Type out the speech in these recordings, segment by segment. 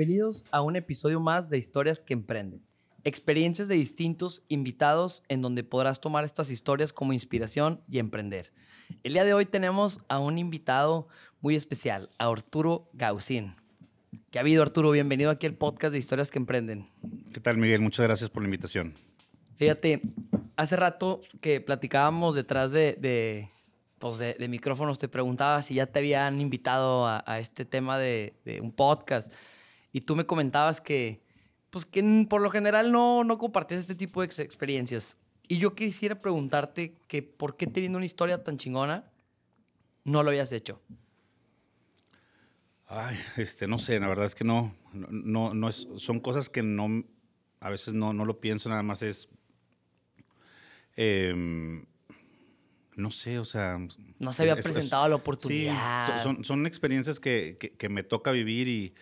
Bienvenidos a un episodio más de Historias que Emprenden. Experiencias de distintos invitados en donde podrás tomar estas historias como inspiración y emprender. El día de hoy tenemos a un invitado muy especial, a Arturo Gausín. ¿Qué ha habido, Arturo? Bienvenido aquí al podcast de Historias que Emprenden. ¿Qué tal, Miguel? Muchas gracias por la invitación. Fíjate, hace rato que platicábamos detrás de, de, pues de, micrófonos, te preguntaba si ya te habían invitado a, este tema de, de un podcast. Y tú me comentabas que, pues que por lo general no, no compartías este tipo de experiencias. Y yo quisiera preguntarte que por qué teniendo una historia tan chingona no lo habías hecho. Ay, este, no sé, la verdad es que no, no, no es, son cosas que no, a veces no, no lo pienso, nada más es, em, no sé, o sea... No se había presentado la oportunidad. Sí, son, son experiencias que, que, que, me toca vivir y,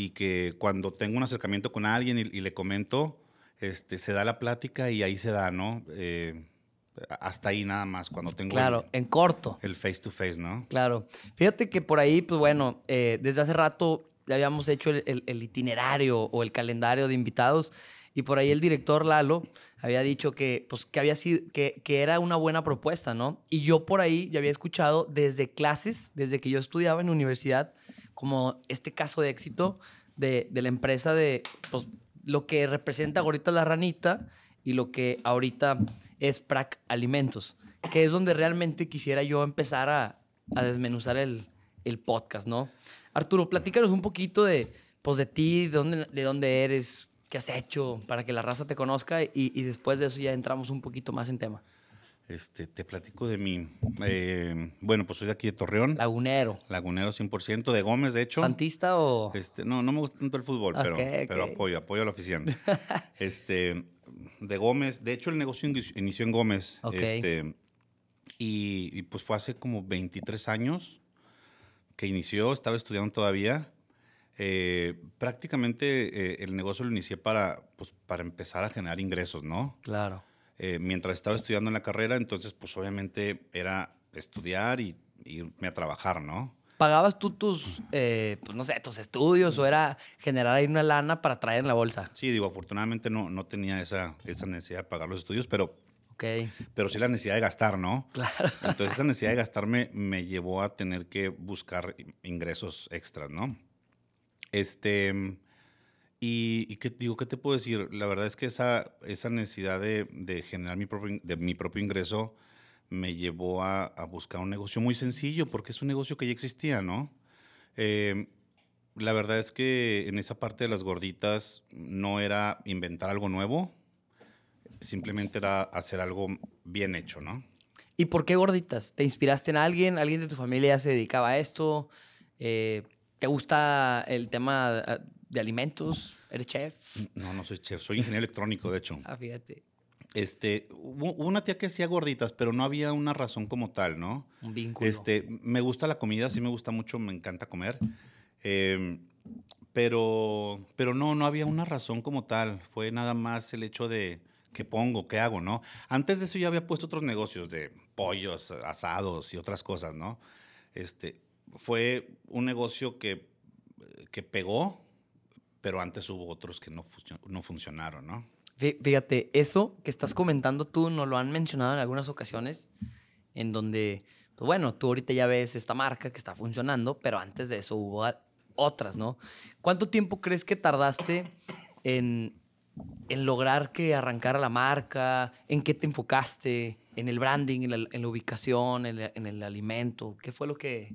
y que cuando tengo un acercamiento con alguien y, le comento, este, se da la plática y ahí se da, ¿no? Eh, hasta ahí nada más, cuando tengo... Claro, en corto. El face to face, ¿no? Claro. Fíjate que por ahí, pues bueno, eh, desde hace rato ya habíamos hecho el, itinerario o el calendario de invitados y por ahí el director Lalo había dicho que, pues, que, había sido, que, que, era una buena propuesta, ¿no? Y yo por ahí ya había escuchado desde clases, desde que yo estudiaba en universidad, como este caso de éxito de, de la empresa de pues, lo que representa ahorita la ranita y lo que ahorita es Prac Alimentos, que es donde realmente quisiera yo empezar a, a desmenuzar el, el, podcast, ¿no? Arturo, platícanos un poquito de, pues, de ti, de dónde, de dónde eres, qué has hecho para que la raza te conozca y, y después de eso ya entramos un poquito más en tema. Este, te platico de mí. Eh, bueno, pues soy de aquí de Torreón. Lagunero. Lagunero 100%, de Gómez, de hecho. ¿Santista o...? Este, no, no me gusta tanto el fútbol, pero, pero apoyo, apoyo a la oficina. este, de Gómez, de hecho el negocio inició en Gómez. Este, y, pues fue hace como 23 años que inició, estaba estudiando todavía. Eh, prácticamente eh, el negocio lo inicié para, pues, para empezar a generar ingresos, ¿no? Claro. Eh, mientras estaba estudiando en la carrera, entonces pues obviamente era estudiar y, irme a trabajar, ¿no? ¿Pagabas tú tus, eh, pues no sé, tus estudios o era generar ahí una lana para traer en la bolsa? Sí, digo, afortunadamente no, no tenía esa, esa necesidad de pagar los estudios, pero, okay. pero sí la necesidad de gastar, ¿no? Claro. Entonces esa necesidad de gastarme me llevó a tener que buscar ingresos extras, ¿no? Este, y, qué, digo, ¿qué te puedo decir? La verdad es que esa, esa necesidad de, de generar mi propio, de mi propio ingreso me llevó a, a, buscar un negocio muy sencillo, porque es un negocio que ya existía, ¿no? Eh, la verdad es que en esa parte de las gorditas no era inventar algo nuevo, simplemente era hacer algo bien hecho, ¿no? ¿Y por qué gorditas? ¿Te inspiraste en alguien? ¿Alguien de tu familia se dedicaba a esto? Eh, ¿Te gusta el tema de alimentos? ¿Eres chef? No, no soy chef, soy ingeniero electrónico, de hecho. Ah, fíjate. Este, hubo una tía que hacía gorditas, pero no había una razón como tal, ¿no? Un vínculo. Este, me gusta la comida, sí me gusta mucho, me encanta comer. Em, pero, pero no, no había una razón como tal. Fue nada más el hecho de qué pongo, qué hago, ¿no? Antes de eso ya había puesto otros negocios de pollos, asados y otras cosas, ¿no? Este, fue un negocio que, que pegó, pero antes hubo otros que no, no funcionaron, ¿no? Fíjate, eso que estás comentando tú nos lo han mencionado en algunas ocasiones, en donde, pues bueno, tú ahorita ya ves esta marca que está funcionando, pero antes de eso hubo otras, ¿no? ¿Cuánto tiempo crees que tardaste en, en lograr que arrancara la marca? ¿En qué te enfocaste? ¿En el branding, en la, ubicación, en, en el alimento? ¿Qué fue lo que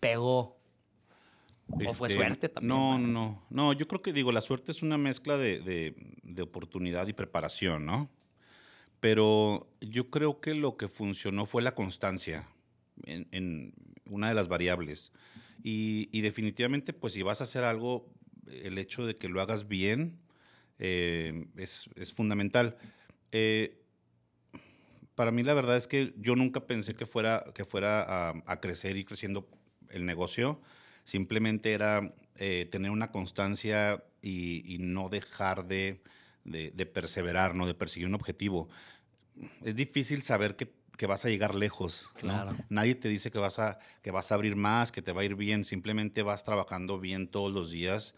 pegó ¿O fue este, suerte también? No, no, no. Yo creo que, digo, la suerte es una mezcla de, oportunidad y preparación, ¿no? Pero yo creo que lo que funcionó fue la constancia en, una de las variables. Y, definitivamente, pues si vas a hacer algo, el hecho de que lo hagas bien eh, es, fundamental. Eh, para mí la verdad es que yo nunca pensé que fuera, que fuera a crecer y creciendo el negocio simplemente era eh, tener una constancia y, no dejar de, perseverar, ¿no? de perseguir un objetivo. Es difícil saber que, vas a llegar lejos. Claro. Nadie te dice que vas, a, que vas a abrir más, que te va a ir bien, simplemente vas trabajando bien todos los días.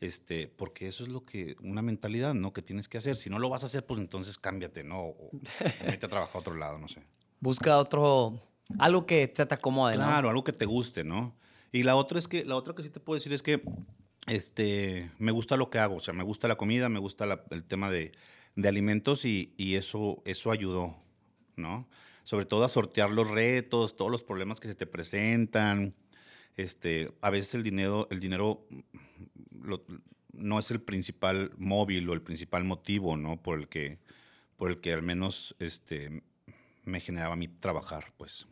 Este, porque eso es lo que, una mentalidad, ¿no? Que tienes que hacer. Si no lo vas a hacer, pues entonces cámbiate, ¿no? O, vete a trabajar a otro lado, no sé. Busca otro, algo que te, acomode, ¿no? Claro, algo que te guste, ¿no? Y la otra es que, la otra que sí te puedo decir es que, este, me gusta lo que hago, o sea, me gusta la comida, me gusta el tema de, de alimentos y, y eso, eso ayudó, ¿no? Sobre todo a sortear los retos, todos los problemas que se te presentan. Este, a veces el dinero, el dinero no es el principal móvil o el principal motivo, ¿no? Por el que, por el que al menos este, me generaba mí trabajar, pues.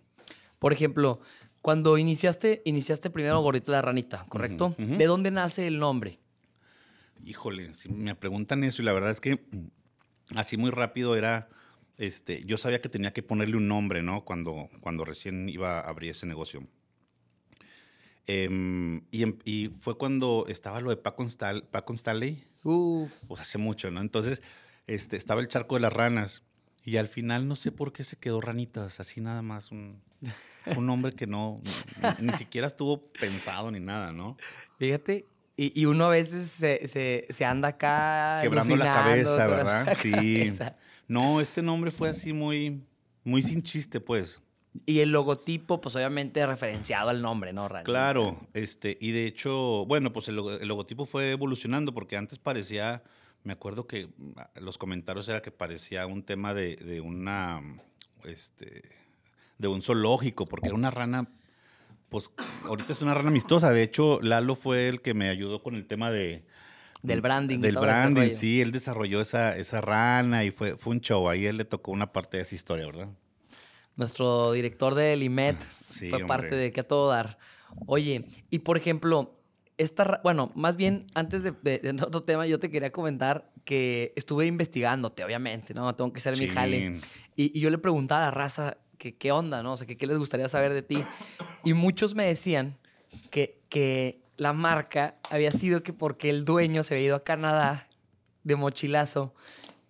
Por ejemplo, cuando iniciaste, iniciaste primero Gordito la Ranita, ¿correcto? ¿De dónde nace el nombre? Híjole, si me preguntan eso y la verdad es que mm, así muy rápido era, este, yo sabía que tenía que ponerle un nombre, ¿no? Cuando, cuando recién iba a abrir ese negocio. Em, y, em- y fue cuando estaba lo de Paco, Stal- Paco Stanley, Uf. pues hace mucho, ¿no? Entonces, este, estaba el charco de las ranas y al final no sé por qué se quedó ranitas, así nada más, un, fue un nombre que no, ni, ni siquiera estuvo pensado ni nada, ¿no? Fíjate, y, y uno a veces se, se- se anda acá. Quebrando la cabeza, ¿verdad? la Sí. cabeza. No, este nombre fue así muy, muy sin chiste, pues. Y el logotipo, pues obviamente referenciado al nombre, ¿no? Ranita? Claro, este, y de hecho, bueno, pues el, el logotipo fue evolucionando porque antes parecía, me acuerdo que mm, los comentarios era que parecía un tema de, de una, este, de un zoológico, porque era una rana, pues ahorita es una rana amistosa. De hecho, Lalo fue el que me ayudó con el tema de, Del branding. Del ese branding, sí, él desarrolló esa, esa rana y fue, fue un show. Ahí él le tocó una parte de esa historia, ¿verdad? Nuestro director del IMET Sí, fue hombre. parte de que a todo dar. Oye, y por ejemplo, esta, bueno, más bien antes de, de- de otro tema, yo te quería comentar que estuve investigándote, obviamente, ¿no? Tengo que ser mi jale. Y, y yo le preguntaba a la raza que qué onda, ¿no? O sea, que qué les gustaría saber de ti. Y muchos me decían que, que la marca había sido que porque el dueño se había ido a Canadá de mochilazo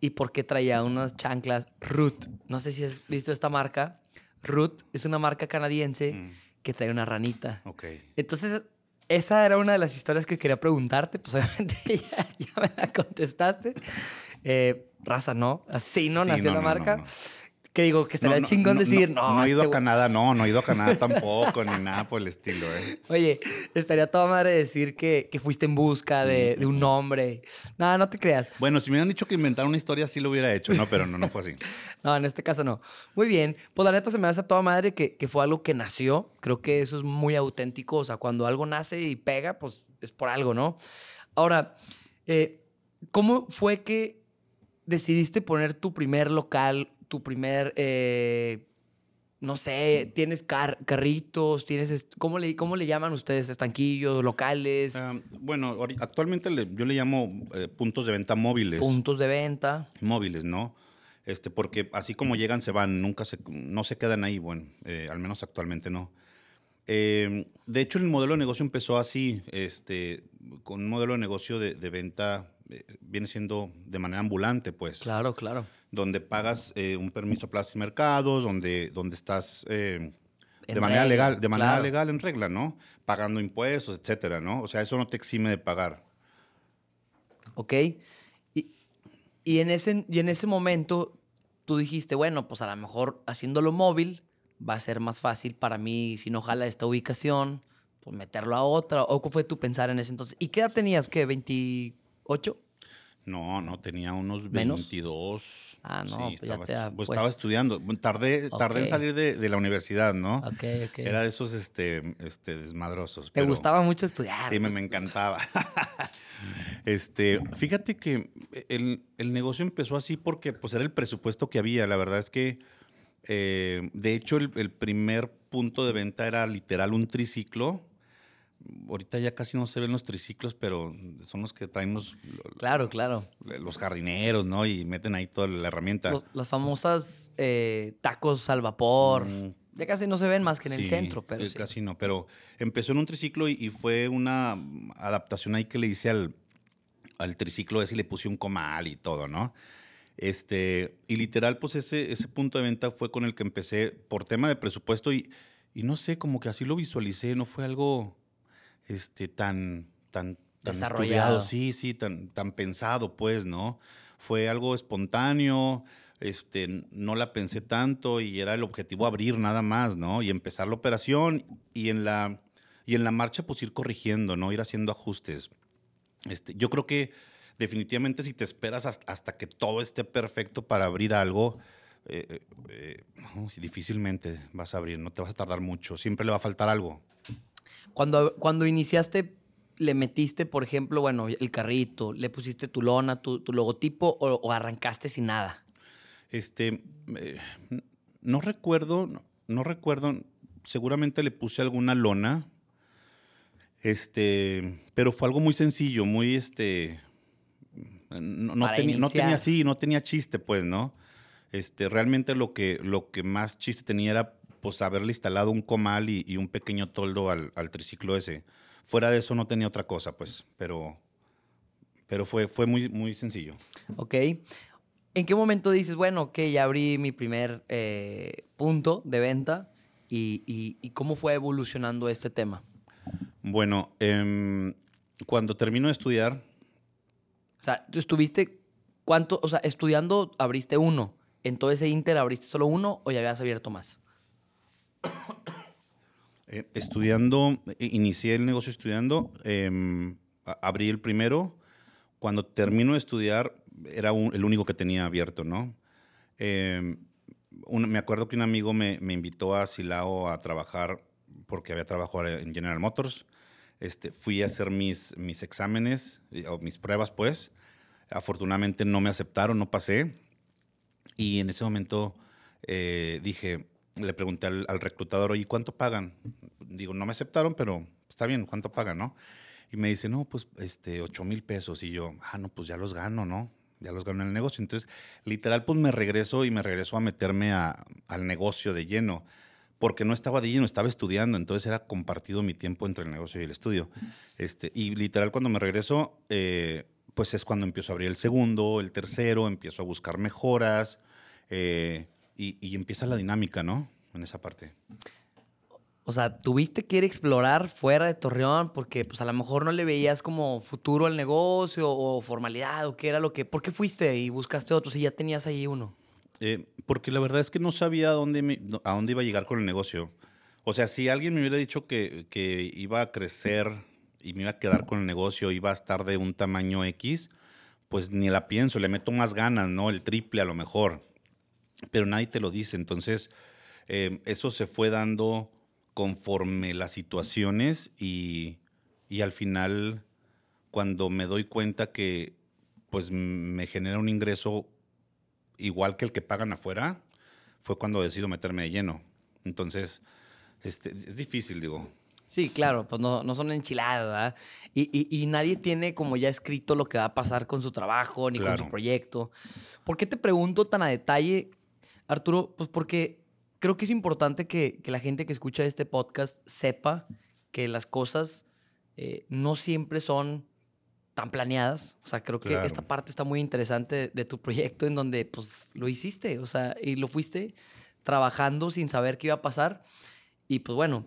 y porque traía unas chanclas Root. No sé si has visto esta marca. Root es una marca canadiense Mm. que trae una ranita. Ok. Entonces, esa era una de las historias que quería preguntarte. Pues obviamente ya, ya me la contestaste. Eh, raza, ¿no? Así no Sí, nació no, la no, marca. no. Que digo, que estaría No, no, chingón no, decir, no, no. He ido este a güey- Canadá, no, no he ido a Canadá tampoco, ni nada por el estilo, ¿eh? Oye, estaría toda madre decir que, que fuiste en busca de, de un nombre. Nada, no te creas. Bueno, si me hubieran dicho que inventar una historia, sí lo hubiera hecho, ¿no? Pero no, no fue así. No, en este caso no. Muy bien. Pues la neta se me hace a toda madre que, que fue algo que nació. Creo que eso es muy auténtico. O sea, cuando algo nace y pega, pues es por algo, ¿no? Ahora, eh, ¿cómo fue que decidiste poner tu primer local, tu primer, eh, no sé, tienes car- carritos, tienes, ¿cómo le, ¿cómo le llaman ustedes? Estanquillos, locales, Ah, bueno, actualmente le- yo le llamo eh, puntos de venta móviles. puntos de venta. móviles, ¿no? Este, porque así como llegan, se van, nunca se, no se quedan ahí, bueno, eh, al menos actualmente no. Eh, de hecho, el modelo de negocio empezó así, este, con un modelo de negocio de, de venta, eh, viene siendo de manera ambulante, pues, Claro, claro. Donde pagas eh, un permiso a plazas y mercados, donde, donde estás eh, de manera regla, legal, de manera claro. legal en regla, ¿no? Pagando impuestos, etcétera, ¿no? O sea, eso no te exime de pagar. ¿Ok? Y, y, en ese, y en ese momento tú dijiste, bueno, pues a lo mejor haciéndolo móvil va a ser más fácil para mí, si no jala esta ubicación, pues meterlo a otra. ¿O qué fue tu pensar en ese entonces? ¿Y qué edad tenías? ¿Qué? ¿28? No, no, tenía unos ¿Menos? 22. Ah, no, pues ya estaba, te ha pues puesto. estaba estudiando. Tardé, tardé en salir de, de la universidad, ¿no? Ok, ok. Era de esos este, este, desmadrosos. ¿Te pero- gustaba mucho estudiar? Sí, me, me encantaba. este, fíjate que el, el negocio empezó así porque pues, era el presupuesto que había. La verdad es que, eh, de hecho, el, el primer punto de venta era literal un triciclo. Ahorita ya casi no se ven los triciclos, pero son los que traen los, Claro, claro. los jardineros, ¿no? Y meten ahí toda la herramienta. Los- las famosas eh, tacos al vapor. Mm. Ya casi no se ven más que en el centro, pero eh, sí. Casi no, pero empezó en un triciclo y, y fue una adaptación ahí que le hice al, al triciclo ese y le puse un comal y todo, ¿no? Este, y literal, pues ese, ese punto de venta fue con el que empecé por tema de presupuesto y, y no sé, como que así lo visualicé, no fue algo este, tan, tan tan Desarrollado. estudiado, sí, sí, tan, tan pensado, pues, ¿no? Fue algo espontáneo, este, no la pensé tanto y era el objetivo abrir nada más, ¿no? Y empezar la operación y en la, y en la marcha pues ir corrigiendo, ¿no? Ir haciendo ajustes. Este, yo creo que definitivamente si te esperas hasta, hasta que todo esté perfecto para abrir algo, eh, eh, eh, difícilmente vas a abrir, no te vas a tardar mucho, siempre le va a faltar algo. Cuando, cuando iniciaste, le metiste, por ejemplo, bueno, el carrito, le pusiste tu lona, tu, tu logotipo o, o arrancaste sin nada. Este, eh, no recuerdo, no, no recuerdo, seguramente le puse alguna lona, este, pero fue algo muy sencillo, muy, este, no, no tenía, no tenía así, no tenía chiste, pues, ¿no? Este, realmente lo que, lo que más chiste tenía era, pues, haberle instalado un comal y, y un pequeño toldo al, al triciclo ese. Fuera de eso no tenía otra cosa, pues, pero, pero fue, fue muy, muy sencillo. ¿Ok? ¿En qué momento dices, bueno, ok, ya abrí mi primer eh, punto de venta y, y- y cómo fue evolucionando este tema? Bueno, em, cuando termino de estudiar, O sea, tú estuviste, ¿cuánto? O sea, estudiando abriste uno. ¿En todo ese inter abriste solo uno o ya habías abierto más? eh, estudiando, eh, inicié el negocio estudiando, a- abrí el primero. Cuando termino de estudiar, era un- el único que tenía abierto, ¿no? Em, un- me acuerdo que un amigo me, me invitó a Silao a trabajar porque había trabajado en General Motors. Este, fui a hacer mis, mis exámenes, eh, o mis pruebas, pues. Afortunadamente no me aceptaron, no pasé. Y en ese momento eh, dije, le pregunté al, al reclutador, oye, ¿cuánto pagan? Digo, no me aceptaron, pero está bien, ¿cuánto pagan, no? Y me dice, no, pues, este, 8 mil pesos. Y yo, ah, no, pues ya los gano, ¿no? Ya los gano en el negocio. Entonces, literal, pues me regreso y me regreso a meterme a- al negocio de lleno. Porque no estaba de lleno, estaba estudiando. Entonces era compartido mi tiempo entre el negocio y el estudio. Este, y literal, cuando me regreso, eh, pues es cuando empiezo a abrir el segundo, el tercero, empiezo a buscar mejoras. eh, y, y empieza la dinámica, ¿no? En esa parte. O sea, tuviste que ir a explorar fuera de Torreón porque pues a lo mejor no le veías como futuro al negocio o formalidad o qué era lo que... ¿Por qué fuiste y buscaste otro si ya tenías ahí uno? Eh, porque la verdad es que no sabía a dónde, me- a dónde iba a llegar con el negocio. O sea, si alguien me hubiera dicho que, que iba a crecer y me iba a quedar con el negocio, iba a estar de un tamaño X, pues ni la pienso, le meto más ganas, ¿no? El triple a lo mejor. Pero nadie te lo dice. Entonces, eh, eso se fue dando conforme las situaciones y, y al final, cuando me doy cuenta que pues me genera un ingreso igual que el que pagan afuera, fue cuando decido meterme de lleno. Entonces, este, es difícil, digo. Sí, claro, pues no, no son enchiladas, ¿verdad? Y, y- y nadie tiene como ya escrito lo que va a pasar con su trabajo ni con su proyecto. ¿Por qué te pregunto tan a detalle, Arturo? Pues porque creo que es importante que, que la gente que escucha este podcast sepa que las cosas eh, no siempre son tan planeadas. O sea, creo que Claro. esta parte está muy interesante de, de tu proyecto en donde pues lo hiciste, o sea, y lo fuiste trabajando sin saber qué iba a pasar. Y pues bueno,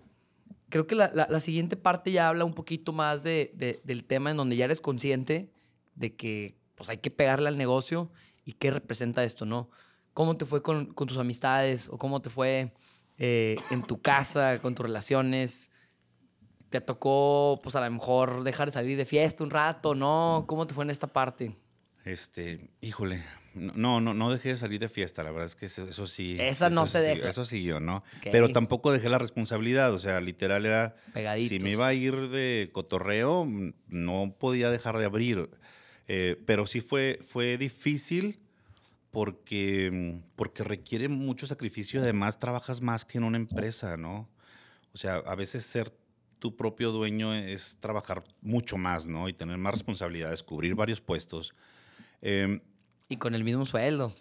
creo que la, la- la siguiente parte ya habla un poquito más de, de- del tema en donde ya eres consciente de que pues hay que pegarle al negocio y qué representa esto, ¿no? ¿Cómo te fue con, con tus amistades o cómo te fue eh, en tu casa, con tus relaciones? ¿Te tocó, pues a lo mejor, dejar de salir de fiesta un rato, no? ¿Cómo te fue en esta parte? Este, híjole, no, no, no dejé de salir de fiesta, la verdad es que eso, sí. Esa no eso se sí- deja. Eso sí yo, ¿no? Pero tampoco dejé la responsabilidad, o sea, literal era, Pegaditos. si me iba a ir de cotorreo, no podía dejar de abrir. Eh, pero sí fue, fue difícil porque, porque requiere mucho sacrificio y además trabajas más que en una empresa, ¿no? O sea, a veces ser tu propio dueño es trabajar mucho más, ¿no? Y tener más responsabilidades, cubrir varios puestos. Em, Y con el mismo sueldo.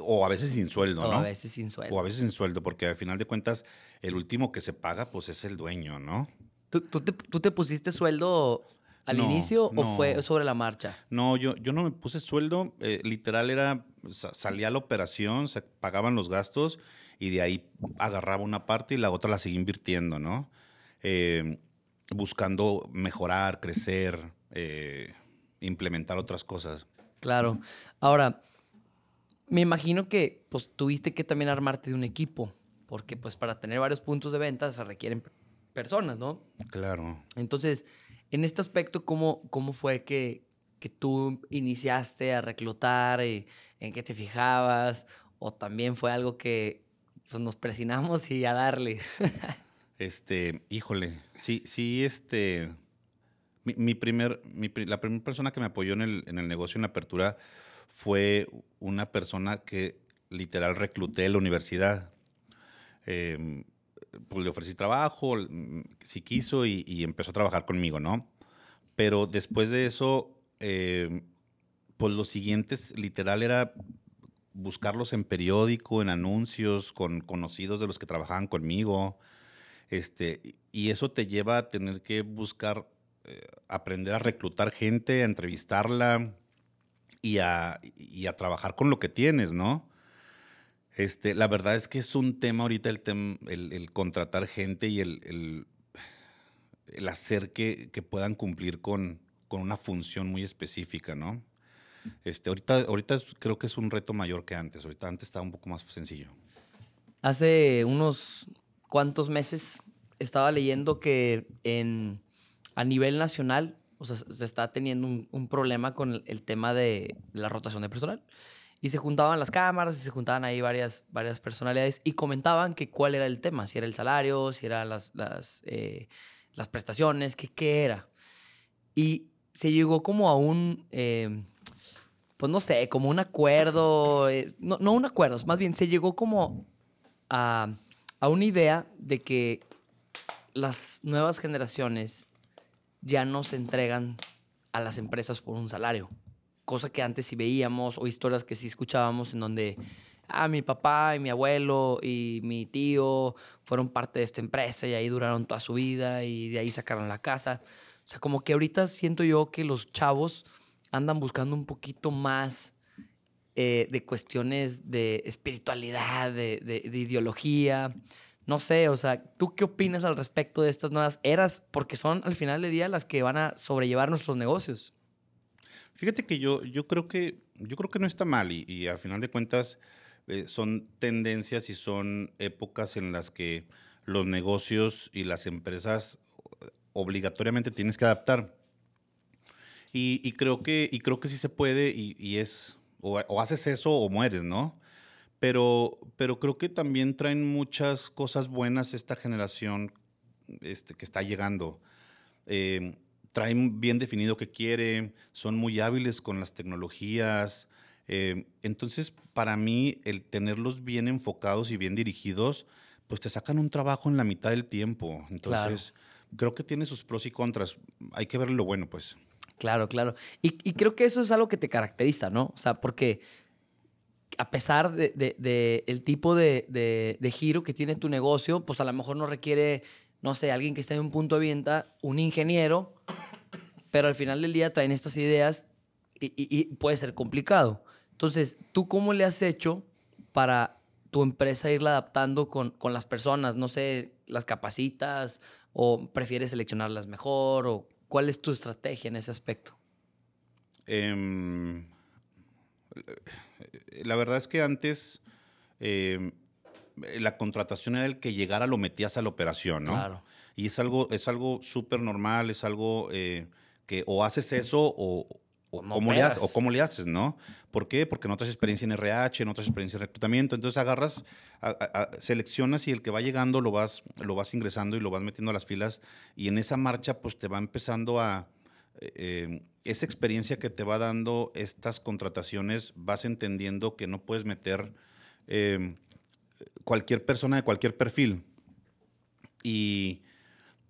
o a veces sin sueldo, o ¿no? a veces sin sueldo. O a veces sin sueldo, porque al final de cuentas, el último que se paga, pues es el dueño, ¿no? ¿Tú, tú te, tú te pusiste sueldo al No, inicio o fue sobre la marcha? No, yo, yo no me puse sueldo, eh, literal era, sa- salía la operación, se pagaban los gastos y de ahí agarraba una parte y la otra la seguía invirtiendo, ¿no? Eh, buscando mejorar, crecer, eh, implementar otras cosas. Claro. Ahora, me imagino que pues tuviste que también armarte de un equipo, porque pues para tener varios puntos de venta se requieren personas, ¿no? Claro. Entonces, en este aspecto, ¿cómo, cómo fue que, que tú iniciaste a reclutar? ¿En qué te fijabas? ¿O también fue algo que pues, nos presionamos y a darle? este, híjole, sí, sí, este... Mi, primer, la primera persona que me apoyó en el, en el negocio, en la apertura, fue una persona que literal recluté de la universidad. Eh, pues le ofrecí trabajo, si quiso, y, empezó a trabajar conmigo, ¿no? Pero después de eso, eh, pues los siguientes, literal, era buscarlos en periódico, en anuncios, con conocidos de los que trabajaban conmigo. Este, y eso te lleva a tener que buscar, eh, aprender a reclutar gente, a entrevistarla y a, y a trabajar con lo que tienes, ¿no? Este, la verdad es que es un tema ahorita el, el, contratar gente y el, el hacer que, que, puedan cumplir con, con, una función muy específica, ¿no? Este, ahorita, ahorita creo que es un reto mayor que antes. Ahorita antes estaba un poco más sencillo. Hace unos cuantos meses estaba leyendo que en, a nivel nacional, se está teniendo un problema con el, tema de la rotación de personal. Y se juntaban las cámaras y se juntaban ahí varias, varias personalidades y comentaban que cuál era el tema, si era el salario, si eran las, las, eh, las prestaciones, que, qué era. Y se llegó como a un, eh, pues no sé, como un acuerdo, eh, no, no un acuerdo, más bien se llegó como a, a una idea de que las nuevas generaciones ya no se entregan a las empresas por un salario cosa que antes sí veíamos o historias que sí escuchábamos en donde, ah, mi papá y mi abuelo y mi tío fueron parte de esta empresa y ahí duraron toda su vida y de ahí sacaron la casa. O sea, como que ahorita siento yo que los chavos andan buscando un poquito más eh, de cuestiones de espiritualidad, de, de, de ideología. No sé, o sea, ¿tú qué opinas al respecto de estas nuevas eras? Porque son al final del día las que van a sobrellevar nuestros negocios. Fíjate que yo, yo, creo, que, yo creo que no está mal y, y final de cuentas eh, son tendencias y son épocas en las que los negocios y las empresas obligatoriamente tienes que adaptar. Y, y creo, que, y creo que sí se puede y, y es, o, o, haces eso o mueres, ¿no? Pero, pero creo que también traen muchas cosas buenas esta generación este, que está llegando. Eh, traen bien definido qué quiere, son muy hábiles con las tecnologías. Eh, entonces, para mí, el tenerlos bien enfocados y bien dirigidos, pues te sacan un trabajo en la mitad del tiempo. Entonces, creo que tiene sus pros y contras. Hay que ver lo bueno, pues. Claro, claro. Y, creo que eso es algo que te caracteriza, ¿no? O sea, porque a pesar del de, el tipo de, de, giro que tiene tu negocio, pues a lo mejor no requiere, no sé, alguien que esté en un punto de venta, un ingeniero pero al final del día traen estas ideas y, puede ser complicado. Entonces, ¿tú cómo le has hecho para tu empresa irla adaptando con, con las personas? No sé, ¿las capacitas o prefieres seleccionarlas mejor? ¿O cuál es tu estrategia en ese aspecto? Em, la verdad es que antes em, la contratación era el que llegara, lo metías a la operación, ¿no? Claro. Y es algo, es algo súper normal, es algo eh, que o haces eso o, o, cómo le haces, o cómo le haces, ¿no? ¿Por qué? Porque no traes experiencia en RH, no traes experiencia en reclutamiento, entonces agarras, seleccionas y el que va llegando lo vas, lo vas ingresando y lo vas metiendo a las filas y en esa marcha pues te va empezando a... Eh, eh, esa experiencia que te va dando estas contrataciones, vas entendiendo que no puedes meter eh, cualquier persona de cualquier perfil. Y,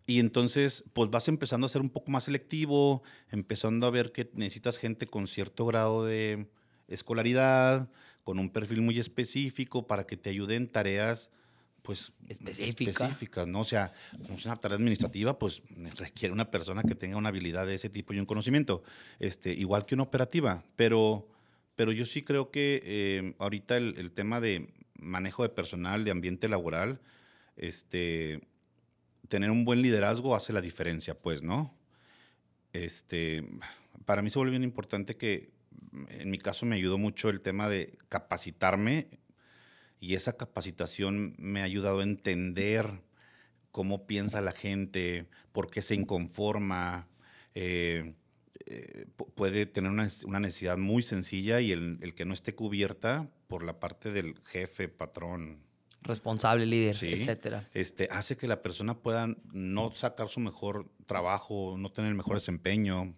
y entonces, pues vas empezando a ser un poco más selectivo, empezando a ver que necesitas gente con cierto grado de escolaridad, con un perfil muy específico para que te ayude en tareas pues específicas, ¿no? O sea, una tarea administrativa, pues requiere una persona que tenga una habilidad de ese tipo y un conocimiento, este, igual que una operativa, pero, pero yo sí creo que eh, ahorita el, el, tema de manejo de personal, de ambiente laboral, este, tener un buen liderazgo hace la diferencia, pues, ¿no? este, para mí se vuelve bien importante que, en mi caso me ayudó mucho el tema de capacitarme y esa capacitación me ha ayudado a entender cómo piensa la gente, por qué se inconforma. Eh, eh, puede tener una, necesidad muy sencilla y el, que no esté cubierta por la parte del jefe, patrón. Responsable, líder, etcétera. Este, hace que la persona pueda no sacar su mejor trabajo, no tener el mejor desempeño.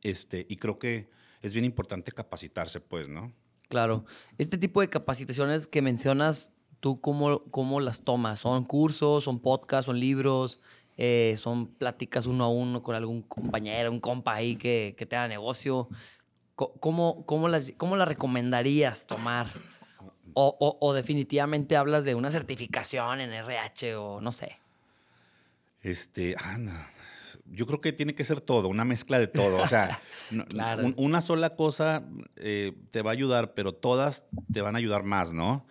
Este, y creo que es bien importante capacitarse, pues, ¿no? Claro. Este tipo de capacitaciones que mencionas, ¿tú cómo, cómo las tomas? ¿Son cursos, son podcasts, son libros? Eh, son pláticas uno a uno con algún compañero, un compa ahí que, que tenga negocio. ¿Cómo, cómo, las, ¿Cómo las recomendarías tomar? O, o, o, definitivamente hablas de una certificación en RH o no sé. Este, ah, yo creo que tiene que ser todo, una mezcla de todo. O sea, una sola cosa eh, te va a ayudar, pero todas te van a ayudar más, ¿no?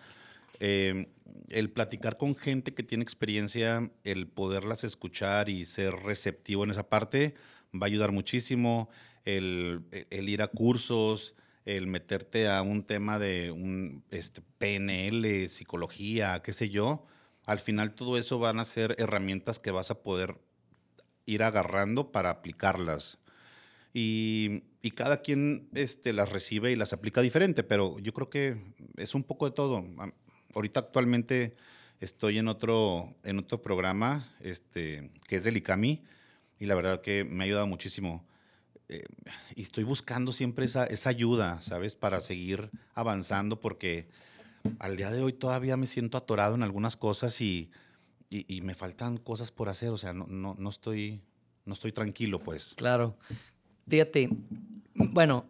Eh, el platicar con gente que tiene experiencia, el poderlas escuchar y ser receptivo en esa parte, va a ayudar muchísimo. El, ir a cursos, el meterte a un tema de un este, PNL, psicología, qué sé yo. Al final todo eso van a ser herramientas que vas a poder ir agarrando para aplicarlas. Y, cada quien este, las recibe y las aplica diferente, pero yo creo que es un poco de todo ahorita actualmente estoy en otro, en otro programa este, que es del ICAMI y la verdad que me ha ayudado muchísimo. Eh, y estoy buscando siempre esa, esa ayuda, ¿sabes? Para seguir avanzando porque al día de hoy todavía me siento atorado en algunas cosas y, y, me faltan cosas por hacer, o sea, no, no, no, estoy, no estoy tranquilo, pues. Claro. Fíjate, bueno,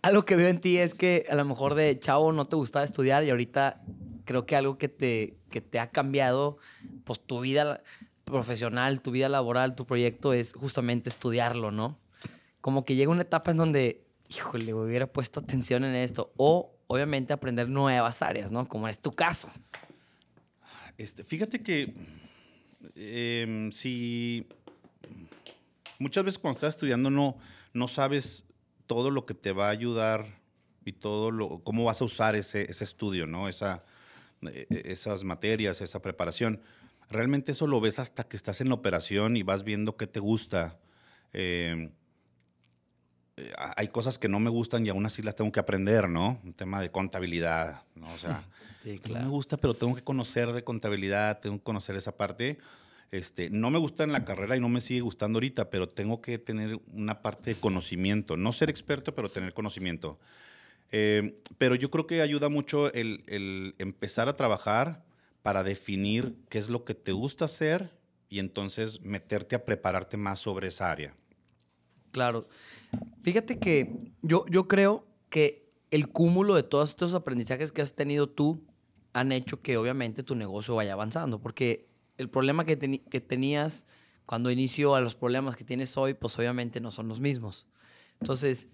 algo que veo en ti es que a lo mejor de chavo no te gustaba estudiar y ahorita creo que algo que te, que te ha cambiado, pues tu vida profesional, tu vida laboral, tu proyecto es justamente estudiarlo, ¿no? Como que llega una etapa en donde, híjole, hubiera puesto atención en esto. O, obviamente, aprender nuevas áreas, ¿no? Como es tu caso. Este, fíjate que em, si muchas veces cuando estás estudiando no, no sabes todo lo que te va a ayudar y todo lo, cómo vas a usar ese, ese estudio, ¿no? Esa, e, e, esas materias, esa preparación. Realmente eso lo ves hasta que estás en la operación y vas viendo qué te gusta. Em, eh, hay cosas que no me gustan y aún así las tengo que aprender, ¿no? Un tema de contabilidad, ¿no? O sea, pues no me gusta, pero tengo que conocer de contabilidad, tengo que conocer esa parte. Este, no me gusta en la carrera y no me sigue gustando ahorita, pero tengo que tener una parte de conocimiento. No ser experto, pero tener conocimiento. Eh, pero yo creo que ayuda mucho el, empezar a trabajar para definir qué es lo que te gusta hacer y entonces meterte a prepararte más sobre esa área. Claro. Fíjate que yo, yo creo que el cúmulo de todos estos aprendizajes que has tenido tú han hecho que obviamente tu negocio vaya avanzando, porque el problema que, que tenías cuando inició a los problemas que tienes hoy, pues obviamente no son los mismos. Entonces,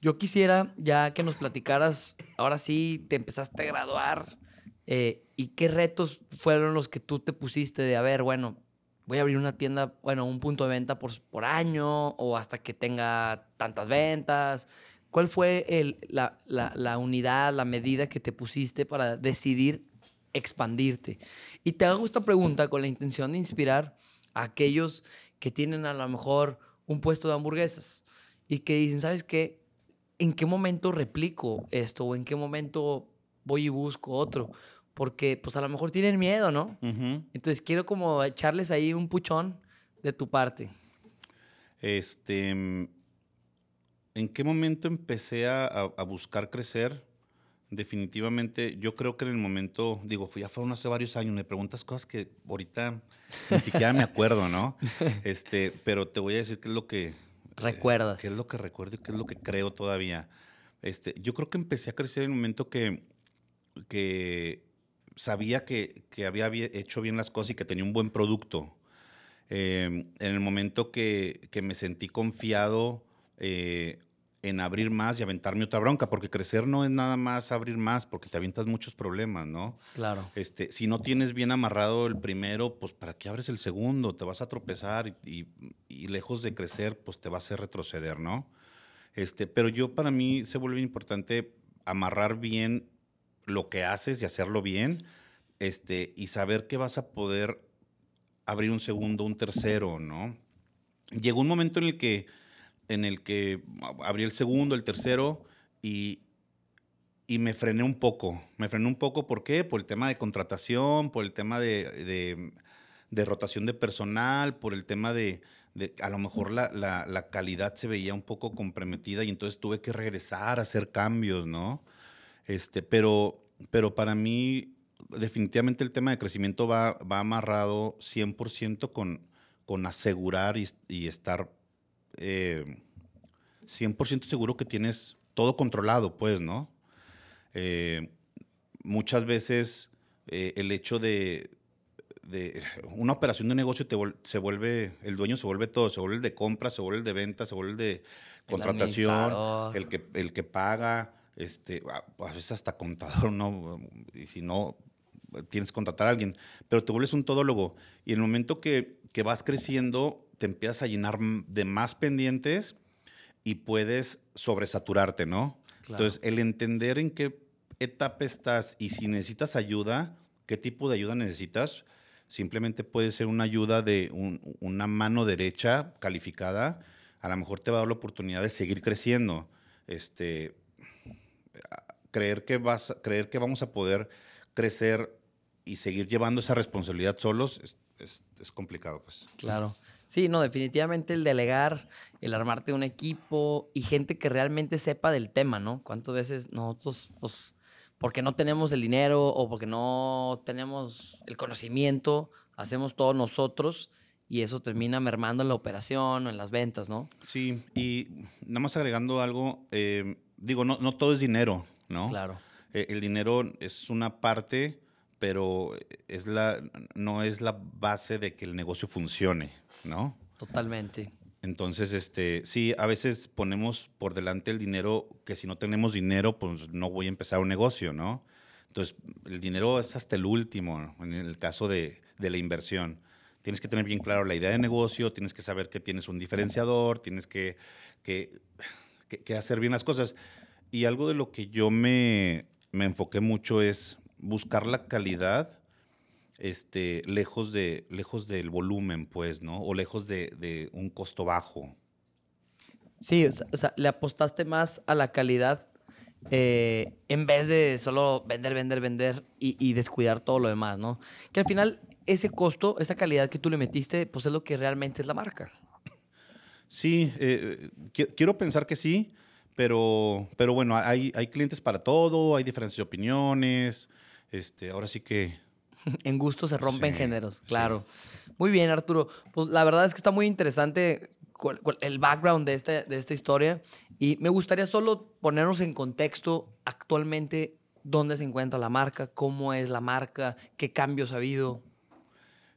yo quisiera ya que nos platicaras, ahora sí te empezaste a graduar, eh, ¿y qué retos fueron los que tú te pusiste de, a ver, bueno, voy a abrir una tienda, bueno, un punto de venta por, por año o hasta que tenga tantas ventas? ¿Cuál fue el, la, la, la unidad, la medida que te pusiste para decidir expandirte? Y te hago esta pregunta con la intención de inspirar a aquellos que tienen a lo mejor un puesto de hamburguesas y que dicen, ¿sabes qué? ¿en qué momento replico esto o en qué momento voy y busco otro? Porque pues a lo mejor tienen miedo, ¿no? Entonces quiero como echarles ahí un puchón de tu parte. Este, ¿en qué momento empecé a, buscar crecer? Definitivamente, yo creo que en el momento, digo, ya fueron hace varios años, me preguntas cosas que ahorita ni siquiera me acuerdo, ¿no? Este, pero te voy a decir qué es lo que, recuerdas? ¿Qué es lo que recuerdo y qué es lo que creo todavía? Este, yo creo que empecé a crecer en el momento que, que sabía que, que había hecho bien las cosas y que tenía un buen producto. Em, en el momento que, que, me sentí confiado eh, en abrir más y aventarme otra bronca, porque crecer no es nada más abrir más, porque te avientas muchos problemas, ¿no? Claro. Este, si no tienes bien amarrado el primero, pues ¿para qué abres el segundo? Te vas a tropezar y, y, lejos de crecer, pues te va a hacer retroceder, ¿no? Este, pero yo para mí se vuelve importante amarrar bien lo que haces y hacerlo bien, este, y saber que vas a poder abrir un segundo, un tercero, ¿no? Llegó un momento en el que en el que abrí el segundo, el tercero y, y me frené un poco. Me frené un poco, ¿por qué? Por el tema de contratación, por el tema de, de, rotación de personal, por el tema de, de a lo mejor la, la, la, calidad se veía un poco comprometida y entonces tuve que regresar a hacer cambios, ¿no? Este, pero, pero para mí definitivamente el tema de crecimiento va, va amarrado 100% con, con asegurar y, y estar 100% eh, seguro que tienes todo controlado, pues, ¿no? Eh, muchas veces eh, el hecho de, una operación de negocio te se vuelve, el dueño se vuelve todo, se vuelve el de compra, se vuelve el de venta, se vuelve el de contratación, el, que, el que paga, este, a veces hasta contador, ¿no? Y si no, tienes que contratar a alguien, pero te vuelves un todólogo. Y en el momento que, que vas creciendo, te empiezas a llenar de más pendientes y puedes sobresaturarte, ¿no? Entonces, el entender en qué etapa estás y si necesitas ayuda, qué tipo de ayuda necesitas, simplemente puede ser una ayuda de una mano derecha calificada, a lo mejor te va a dar la oportunidad de seguir creciendo. Este, creer, que vas, creer que vamos a poder crecer y seguir llevando esa responsabilidad solos es, es complicado, pues. Claro. Sí, no, definitivamente el delegar, el armarte un equipo y gente que realmente sepa del tema, ¿no? ¿Cuántas veces nosotros, pues, porque no tenemos el dinero o porque no tenemos el conocimiento, hacemos todo nosotros y eso termina mermando en la operación o en las ventas, ¿no? Sí, y nada más agregando algo, eh, digo, no, no todo es dinero, ¿no? Claro. Eh, el dinero es una parte, pero es la, no es la base de que el negocio funcione. ¿no? Totalmente. Entonces, este, sí, a veces ponemos por delante el dinero, que si no tenemos dinero, pues no voy a empezar un negocio, ¿no? Entonces, el dinero es hasta el último, en el caso de, de la inversión. Tienes que tener bien claro la idea de negocio, tienes que saber que tienes un diferenciador, tienes que, que, que, hacer bien las cosas. Y algo de lo que yo me, me enfoqué mucho es buscar la calidad este, lejos, de, lejos del volumen, pues, ¿no? O lejos de, un costo bajo. Sí, o sea, le apostaste más a la calidad eh, en vez de solo vender, vender, vender y, descuidar todo lo demás, ¿no? Que al final ese costo, esa calidad que tú le metiste, pues es lo que realmente es la marca. Sí, eh, quiero pensar que sí, pero, pero bueno, hay, hay clientes para todo, hay diferentes opiniones. Este, ahora sí que en gusto se rompen géneros, claro. Muy bien, Arturo. Pues la verdad es que está muy interesante el background de, este, de esta historia y me gustaría solo ponernos en contexto actualmente dónde se encuentra la marca, cómo es la marca, qué cambios ha habido.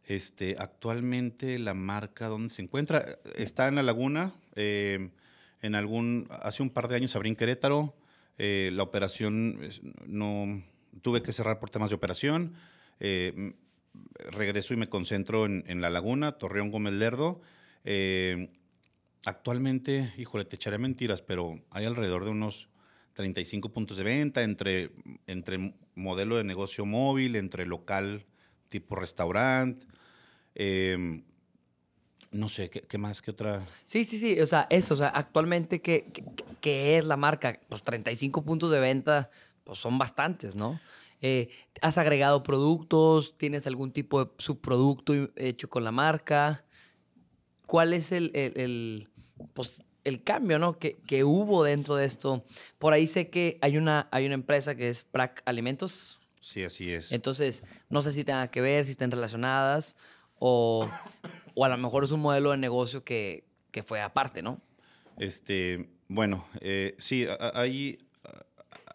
Este, actualmente la marca, ¿dónde se encuentra? Está en La Laguna. Eh, en algún, hace un par de años abrí en Querétaro. Eh, la operación, no, tuve que cerrar por temas de operación. Eh, regreso y me concentro en, La Laguna, Torreón Gómez Lerdo. Actualmente, híjole, te echaré mentiras, pero hay alrededor de unos 35 puntos de venta entre, entre modelo de negocio móvil, entre local tipo restaurante. Em, no sé, ¿qué, más? ¿Qué otra? Sí, sí, sí. O sea, eso. O sea, actualmente, ¿qué, qué es la marca? Pues 35 puntos de venta, pues son bastantes, ¿no? Eh, ¿Has agregado productos? ¿Tienes algún tipo de subproducto hecho con la marca? ¿Cuál es el, el, pues, el cambio ¿no? que, que, hubo dentro de esto? Por ahí sé que hay una, hay una empresa que es Prac Alimentos. Sí, así es. Entonces, no sé si tenga que ver, si estén relacionadas o, o a lo mejor es un modelo de negocio que, que fue aparte, ¿no? Este, bueno, eh, sí, hay,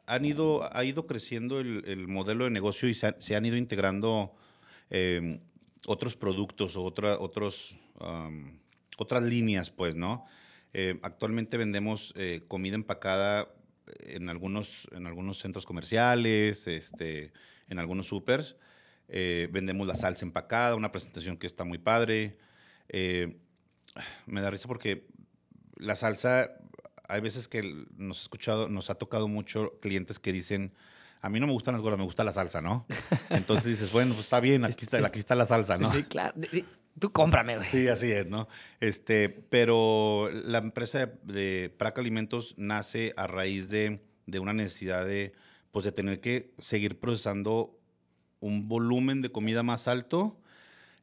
han ido, ha ido creciendo el, modelo de negocio y se, han ido integrando em, otros productos o otras líneas, pues, ¿no? Eh, actualmente vendemos eh, comida empacada en algunos, en algunos centros comerciales, este, en algunos supers. Eh, vendemos la salsa empacada, una presentación que está muy padre. me da risa porque la salsa, hay veces que nos ha escuchado, nos ha tocado mucho clientes que dicen, a mí no me gustan las gordas, me gusta la salsa, ¿no? Entonces dices, bueno, pues está bien, aquí está, aquí está la salsa, ¿no? Sí, claro. Tú cómprame, güey. Sí, así es, ¿no? Este, pero la empresa de, Prac Alimentos nace a raíz de, una necesidad de, pues, de tener que seguir procesando un volumen de comida más alto.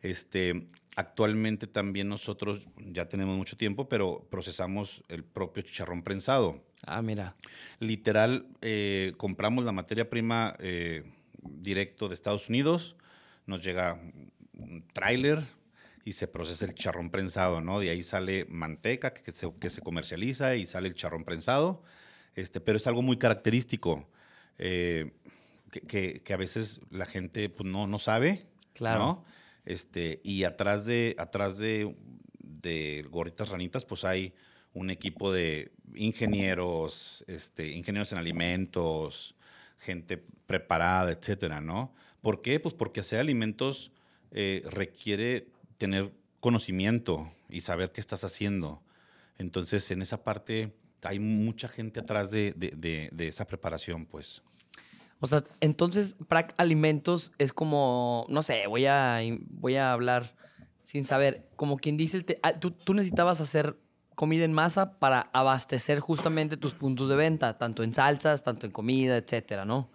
Este, actualmente también nosotros ya tenemos mucho tiempo, pero procesamos el propio chicharrón prensado. Ah, mira. Literal, eh, compramos la materia prima eh, directo de Estados Unidos, nos llega un tráiler, y se procesa el charrón prensado, ¿no? De ahí sale manteca que se, que se comercializa y sale el charrón prensado, este, pero es algo muy característico eh, que, que, a veces la gente pues, no, no sabe, claro. ¿no? Este, y atrás de, atrás de, de gorritas ranitas, pues hay un equipo de ingenieros, este, ingenieros en alimentos, gente preparada, etcétera, ¿no? ¿Por qué? Pues porque hacer alimentos eh, requiere tener conocimiento y saber qué estás haciendo. Entonces, en esa parte hay mucha gente atrás de, esa preparación, pues. O sea, entonces, Prac Alimentos es como, no sé, voy a, voy a hablar sin saber, como quien dice, ah, tú, necesitabas hacer comida en masa para abastecer justamente tus puntos de venta, tanto en salsas, tanto en comida, etcétera, ¿no?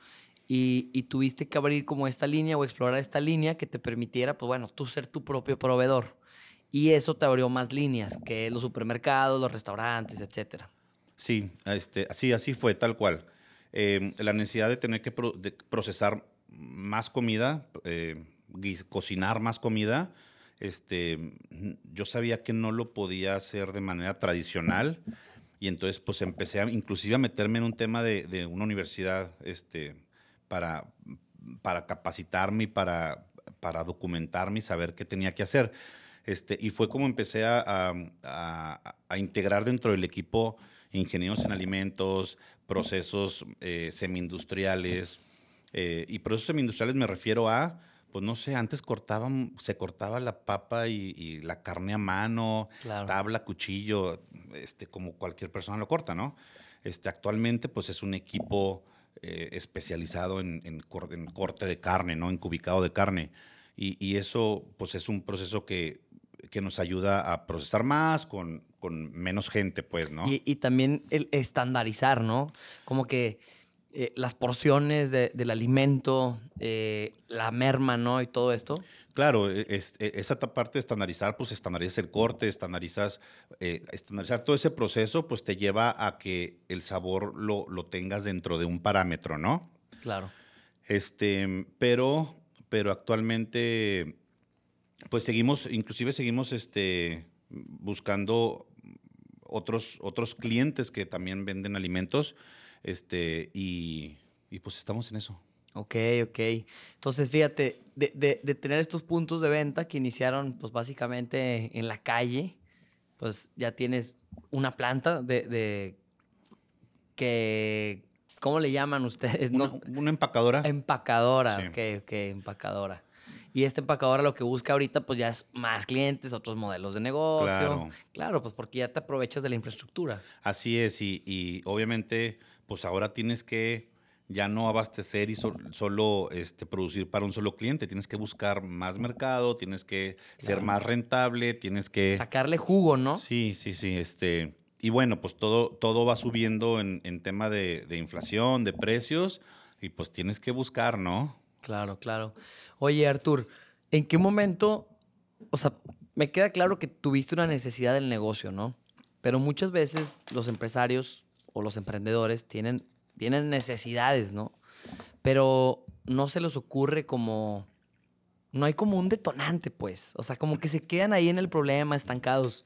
y, tuviste que abrir como esta línea o explorar esta línea que te permitiera, pues bueno, tú ser tu propio proveedor. Y eso te abrió más líneas, que los supermercados, los restaurantes, etcétera. Sí, este, sí, así fue, tal cual. Em, la necesidad de tener que procesar más comida, eh, cocinar más comida, este, yo sabía que no lo podía hacer de manera tradicional y entonces pues empecé a, inclusive a meterme en un tema de, de una universidad este, para, para capacitarme y para, para documentarme y saber qué tenía que hacer. Este, y fue como empecé a, a, integrar dentro del equipo ingenieros en alimentos, procesos eh, semi-industriales. Eh, y procesos semi-industriales me refiero a, pues no sé, antes cortaban, se cortaba la papa y, la carne a mano, tabla, cuchillo, este, como cualquier persona lo corta, ¿no? Este, actualmente, pues es un equipo eh, especializado en, corte de carne, ¿no? En cubicado de carne. Y, eso, pues, es un proceso que, que, nos ayuda a procesar más con, con menos gente, pues, ¿no? Y, también el estandarizar, ¿no? Como que eh, las porciones del alimento, eh, la merma, ¿no? Y todo esto. Claro, e, es, e, esa parte de estandarizar, pues estandarizas el corte, estandarizas, eh, estandarizar todo ese proceso, pues te lleva a que el sabor lo, lo, tengas dentro de un parámetro, ¿no? Claro. Este, pero, pero actualmente, pues seguimos, inclusive seguimos este, buscando otros, otros clientes que también venden alimentos, este, y, y pues estamos en eso. Ok, ok. Entonces, fíjate, de, de, tener estos puntos de venta que iniciaron, pues básicamente en la calle, pues ya tienes una planta de, de que, ¿cómo le llaman ustedes? Una, una empacadora. Empacadora, ok, ok, empacadora. Y esta empacadora lo que busca ahorita, pues ya es más clientes, otros modelos de negocio. Claro, claro pues porque ya te aprovechas de la infraestructura. Así es, y, y obviamente, pues ahora tienes que ya no abastecer y solo este, producir para un solo cliente. Tienes que buscar más mercado, tienes que ser más rentable, tienes que... Sacarle jugo, ¿no? Sí, sí, sí. Este, y bueno, pues todo, todo va subiendo en, tema de, inflación, de precios, y pues tienes que buscar, ¿no? Claro, claro. Oye, Artur, ¿en qué momento, o sea, me queda claro que tuviste una necesidad del negocio, ¿no? Pero muchas veces los empresarios o los emprendedores tienen tienen necesidades, ¿no? Pero no se les ocurre como... No hay como un detonante, pues. O sea, como que se quedan ahí en el problema, estancados.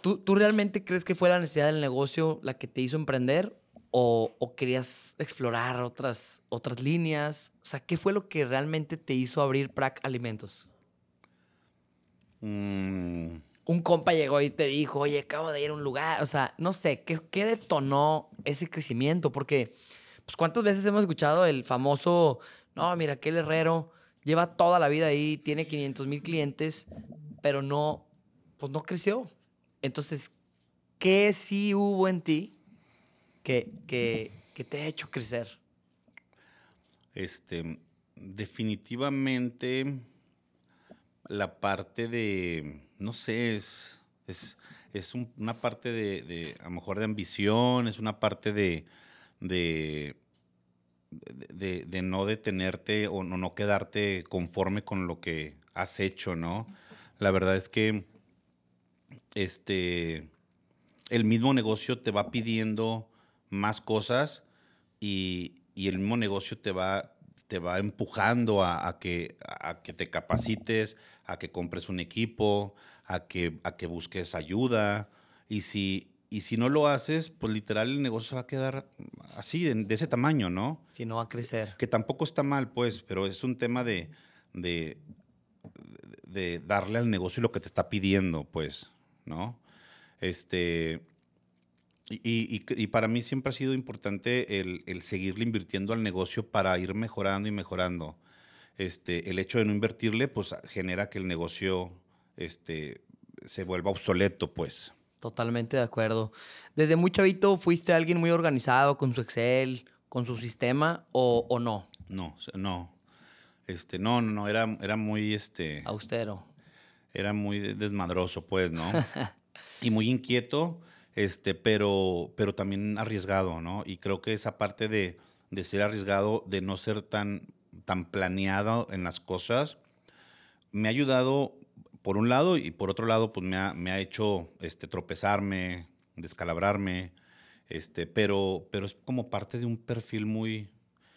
¿Tú, ¿Tú realmente crees que fue la necesidad del negocio la que te hizo emprender? ¿O, o querías explorar otras, otras líneas? O sea, ¿qué fue lo que realmente te hizo abrir Prac Alimentos? Mm, un compa llegó y te dijo, oye, acabo de ir a un lugar. O sea, no sé, ¿qué, qué detonó ese crecimiento? Porque, pues, ¿cuántas veces hemos escuchado el famoso, no, mira, aquel herrero lleva toda la vida ahí, tiene 500 mil clientes, pero no, pues no creció. Entonces, ¿qué sí hubo en ti que, que, te ha hecho crecer? Este, definitivamente la parte de, no sé, es, es, es un- una parte de, de, a lo mejor de ambición, es una parte de, de, de, de no detenerte o no, no quedarte conforme con lo que has hecho, ¿no? La verdad es que este, el mismo negocio te va pidiendo más cosas y, y el mismo negocio te va, te va empujando a, a que, a que te capacites, a que compres un equipo, a que, a que busques ayuda. Y si, y si no lo haces, pues literal el negocio va a quedar así, de, de ese tamaño, ¿no? Si no va a crecer. Que tampoco está mal, pues, pero es un tema de, de, de darle al negocio lo que te está pidiendo, pues, ¿no? Este, y, y- y para mí siempre ha sido importante el, el seguirle invirtiendo al negocio para ir mejorando y mejorando. Este, el hecho de no invertirle, pues, genera que el negocio este, se vuelva obsoleto, pues. Totalmente de acuerdo. Desde muy chavito fuiste alguien muy organizado con su Excel, con su sistema o, o no, No, no. Este, no, no, no, era, era muy, este... austero. era muy de- desmadroso, pues, ¿no? y muy inquieto, este, pero, pero también arriesgado, ¿no? Y creo que esa parte de, de ser arriesgado, de no ser tan, tan planeado en las cosas, me ha ayudado por un lado y por otro lado, pues me ha, me ha hecho este, tropezarme, descalabrarme, este, pero, pero es como parte de un perfil muy,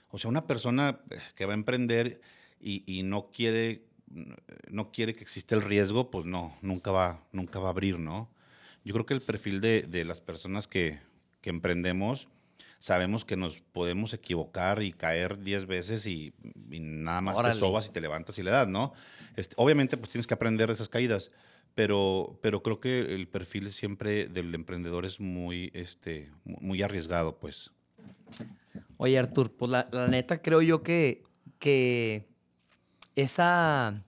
o sea, una persona que va a emprender y, y no quiere no quiere que exista el riesgo, pues no, nunca va, nunca va a abrir, ¿no? Yo creo que el perfil de, de las personas que, que emprendemos, sabemos que nos podemos equivocar y caer 10 veces y, y nada más Órale. te sobas y te levantas y le das, ¿no? Este, obviamente, pues tienes que aprender de esas caídas, pero, pero creo que el perfil siempre del emprendedor es muy, este, muy arriesgado, pues. Oye, Artur, pues la, la neta creo yo que, que esa,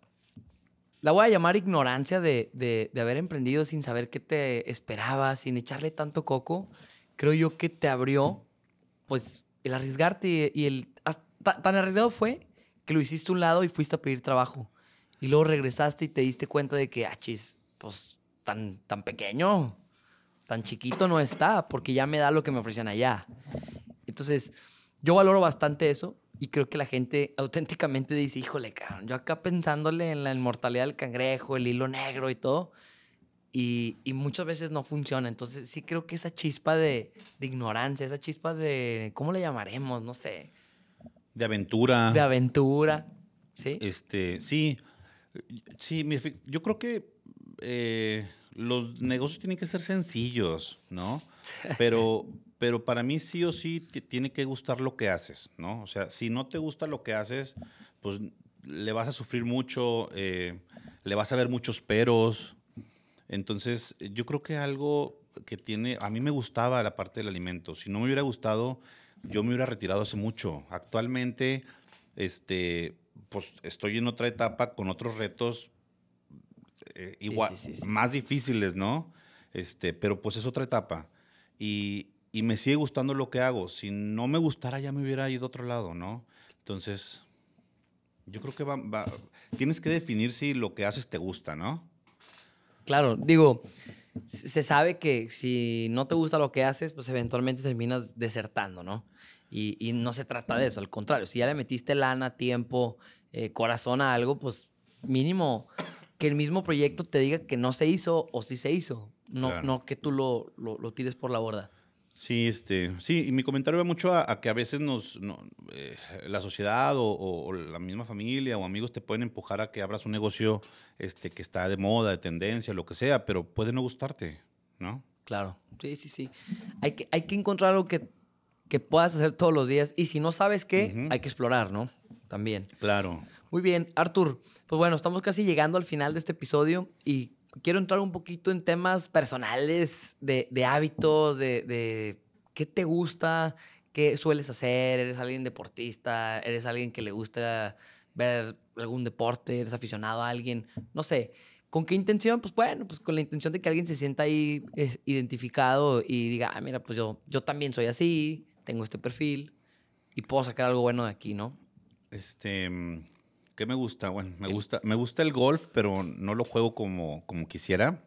la voy a llamar ignorancia de, de- de haber emprendido sin saber qué te esperaba, sin echarle tanto coco, creo yo que te abrió, pues, el arriesgarte y, y el... hasta- tan arriesgado fue que lo hiciste a un lado y fuiste a pedir trabajo. Y luego regresaste y te diste cuenta de que, ah, chis, pues, tan, tan pequeño, tan chiquito no está, porque ya me da lo que me ofrecían allá. Entonces, yo valoro bastante eso y creo que la gente auténticamente dice, híjole, cabrón, yo acá pensándole en la inmortalidad del cangrejo, el hilo negro y todo, y, y muchas veces no funciona. Entonces, sí creo que esa chispa de, de ignorancia, esa chispa de, ¿cómo le llamaremos? No sé, De aventura. de aventura, ¿sí? Este, sí, sí, yo creo que eh, los negocios tienen que ser sencillos, ¿no? Pero, pero para mí sí o sí te tiene que gustar lo que haces, ¿no? O sea, si no te gusta lo que haces, pues le vas a sufrir mucho, eh, le vas a ver muchos peros. Entonces, yo creo que algo que tiene, a mí me gustaba la parte del alimento. Si no me hubiera gustado, yo me hubiera retirado hace mucho. Actualmente, este, pues estoy en otra etapa con otros retos eh, igual, sí, sí, sí, más difíciles, ¿no? Este, pero pues es otra etapa. Y, y me sigue gustando lo que hago. Si no me gustara, ya me hubiera ido a otro lado, ¿no? Entonces, yo creo que va, va- tienes que definir si lo que haces te gusta, ¿no? Claro, digo, se se sabe que si no te gusta lo que haces, pues eventualmente terminas desertando, ¿no? Y, y no se trata de eso, al contrario, si ya le metiste lana, tiempo, eh, corazón a algo, pues mínimo que el mismo proyecto te diga que no se hizo o sí se hizo, no, Claro. no que tú lo, lo, lo tires por la borda. Sí, este, sí, y mi comentario va mucho a, a que a veces nos, no, eh, la sociedad o, o- o la misma familia o amigos te pueden empujar a que abras un negocio este, que está de moda, de tendencia, lo que sea, pero puede no gustarte, ¿no? Claro, sí, sí, sí. Hay que, hay que encontrar algo que, que puedas hacer todos los días y si no sabes qué, hay que explorar, ¿no? También. Claro. Muy bien, Artur. Pues bueno, estamos casi llegando al final de este episodio y quiero entrar un poquito en temas personales, de, hábitos, de, qué te gusta, qué sueles hacer, eres alguien deportista, eres alguien que le gusta ver algún deporte, eres aficionado a alguien, no sé. ¿Con qué intención? Pues bueno, pues con la intención de que alguien se sienta ahí identificado y diga, ah, mira, pues yo, yo también soy así, tengo este perfil y puedo sacar algo bueno de aquí, ¿no? Este, ¿qué me gusta? Bueno, me gusta, me gusta el golf, pero no lo juego como, como quisiera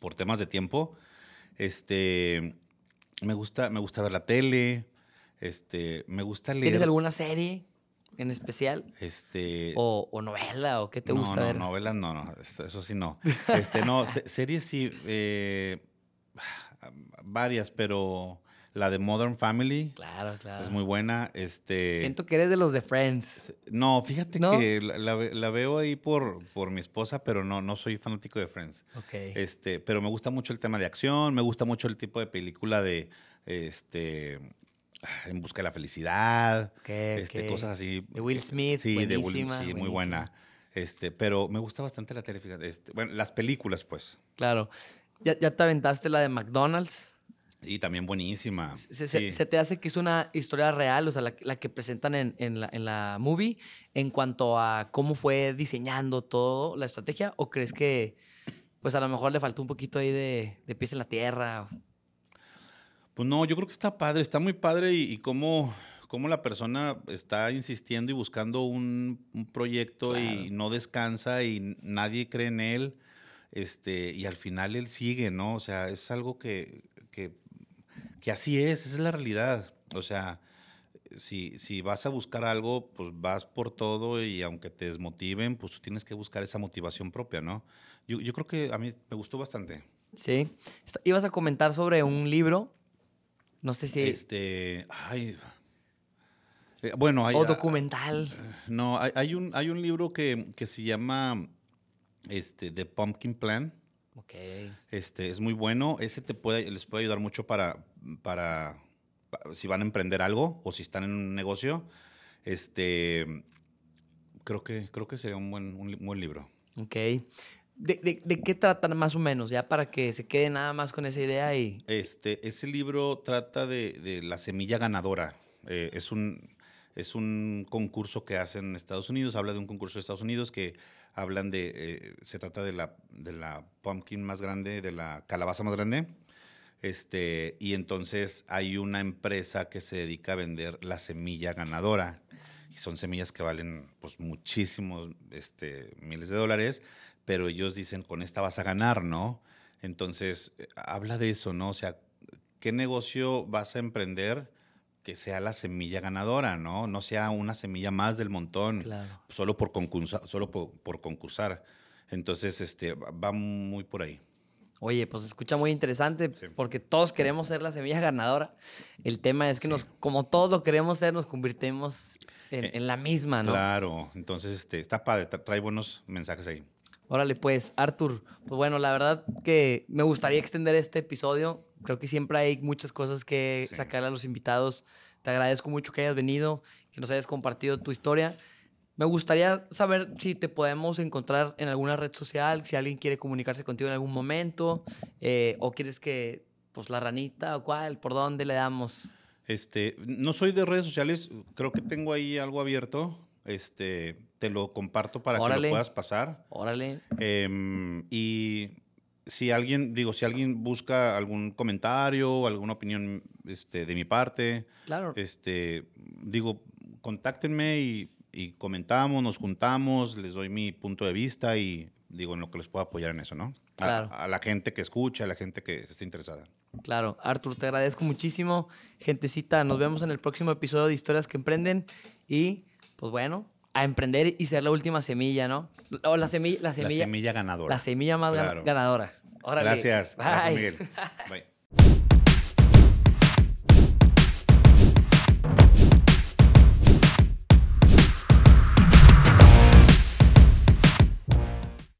por temas de tiempo. Este, me gusta, me gusta ver la tele. Este, me gusta leer. ¿Tienes alguna serie en especial? Este. O, novela, o qué te gusta no, ver. novelas no, no, eso sí no. Este, no, series sí, eh, varias, pero la de Modern Family. Claro, claro. Es muy buena. Este, Siento que eres de los de Friends. No, fíjate que la, veo ahí por, por mi esposa, pero no, no soy fanático de Friends. Ok. Este, pero me gusta mucho el tema de acción, me gusta mucho el tipo de película de este En busca de la felicidad. este, Cosas así. De Will Smith. Sí, de Will sí, muy buena. Este, pero me gusta bastante la tele, este, bueno, las películas, pues. Claro. ¿Ya, ¿Ya te aventaste la de McDonald's? Y también buenísima. Se, te hace que es una historia real, o sea, la, que presentan en, la, en, la, movie, en cuanto a cómo fue diseñando todo la estrategia? ¿O crees que, pues a lo mejor le faltó un poquito ahí de, de pies en la tierra? Pues no, yo creo que está padre, está muy padre y, cómo, cómo, la persona está insistiendo y buscando un, proyecto y no descansa y nadie cree en él. Este, y al final él sigue, ¿no? O sea, es algo que, que así es, esa es la realidad. O sea, si, si vas a buscar algo, pues vas por todo y aunque te desmotiven, pues tienes que buscar esa motivación propia, ¿no? Yo, yo creo que a mí me gustó bastante. Sí. Ibas a comentar sobre un libro. No sé si. Este. Ay. Eh, bueno, hay. O documental. no, hay, hay, un, hay un libro que, que se llama este, The Pumpkin Plan. Ok. Este, es muy bueno. Ese te puede, les puede ayudar mucho para, para, si van a emprender algo o si están en un negocio. Este, creo que, creo que sería un buen, un buen libro. Ok. ¿De, de, qué tratan más o menos? Ya para que se quede nada más con esa idea y... Este, ese libro trata de, de la semilla ganadora. Eh, es, un, es un concurso que hacen en Estados Unidos, habla de un concurso de Estados Unidos que hablan de, eh, se trata de la, de la pumpkin más grande, de la calabaza más grande. Este, y entonces hay una empresa que se dedica a vender la semilla ganadora. Y son semillas que valen pues, muchísimos este, miles de dólares, pero ellos dicen, con esta vas a ganar, ¿no? Entonces, eh, habla de eso, ¿no? O sea, ¿qué negocio vas a emprender que sea la semilla ganadora, ¿no? No sea una semilla más del montón, solo, por concursar, solo por, concursar. Entonces, este, va muy por ahí. Oye, pues escucha muy interesante porque todos queremos ser la semilla ganadora. El tema es que nos, como todos lo queremos ser, nos convirtemos en, eh, en, la misma, ¿no? Claro, entonces este, está padre, trae buenos mensajes ahí. Órale, pues, Arthur, pues bueno, la verdad que me gustaría extender este episodio. Creo que siempre hay muchas cosas que sacar a los invitados. Te agradezco mucho que hayas venido, que nos hayas compartido tu historia. Me gustaría saber si te podemos encontrar en alguna red social, si alguien quiere comunicarse contigo en algún momento, eh, o quieres que, pues, la ranita o cuál, por dónde le damos. Este, no soy de redes sociales, creo que tengo ahí algo abierto. Este, te lo comparto para que lo puedas pasar. Órale. Em, y si alguien, digo, si alguien busca algún comentario, o alguna opinión este, de mi parte, claro. este, digo, contáctenme y, comentamos, nos juntamos, les doy mi punto de vista y digo en lo que les puedo apoyar en eso, ¿no? Claro. A, la gente que escucha, a la gente que esté interesada. Claro, Artur, te agradezco muchísimo. Gentecita, nos vemos en el próximo episodio de Historias que Emprenden y, pues bueno, a emprender y ser la última semilla, ¿no? O la semilla, la semilla. La semilla ganadora. La semilla más ganadora. Gracias. Gracias, Miguel. Bye.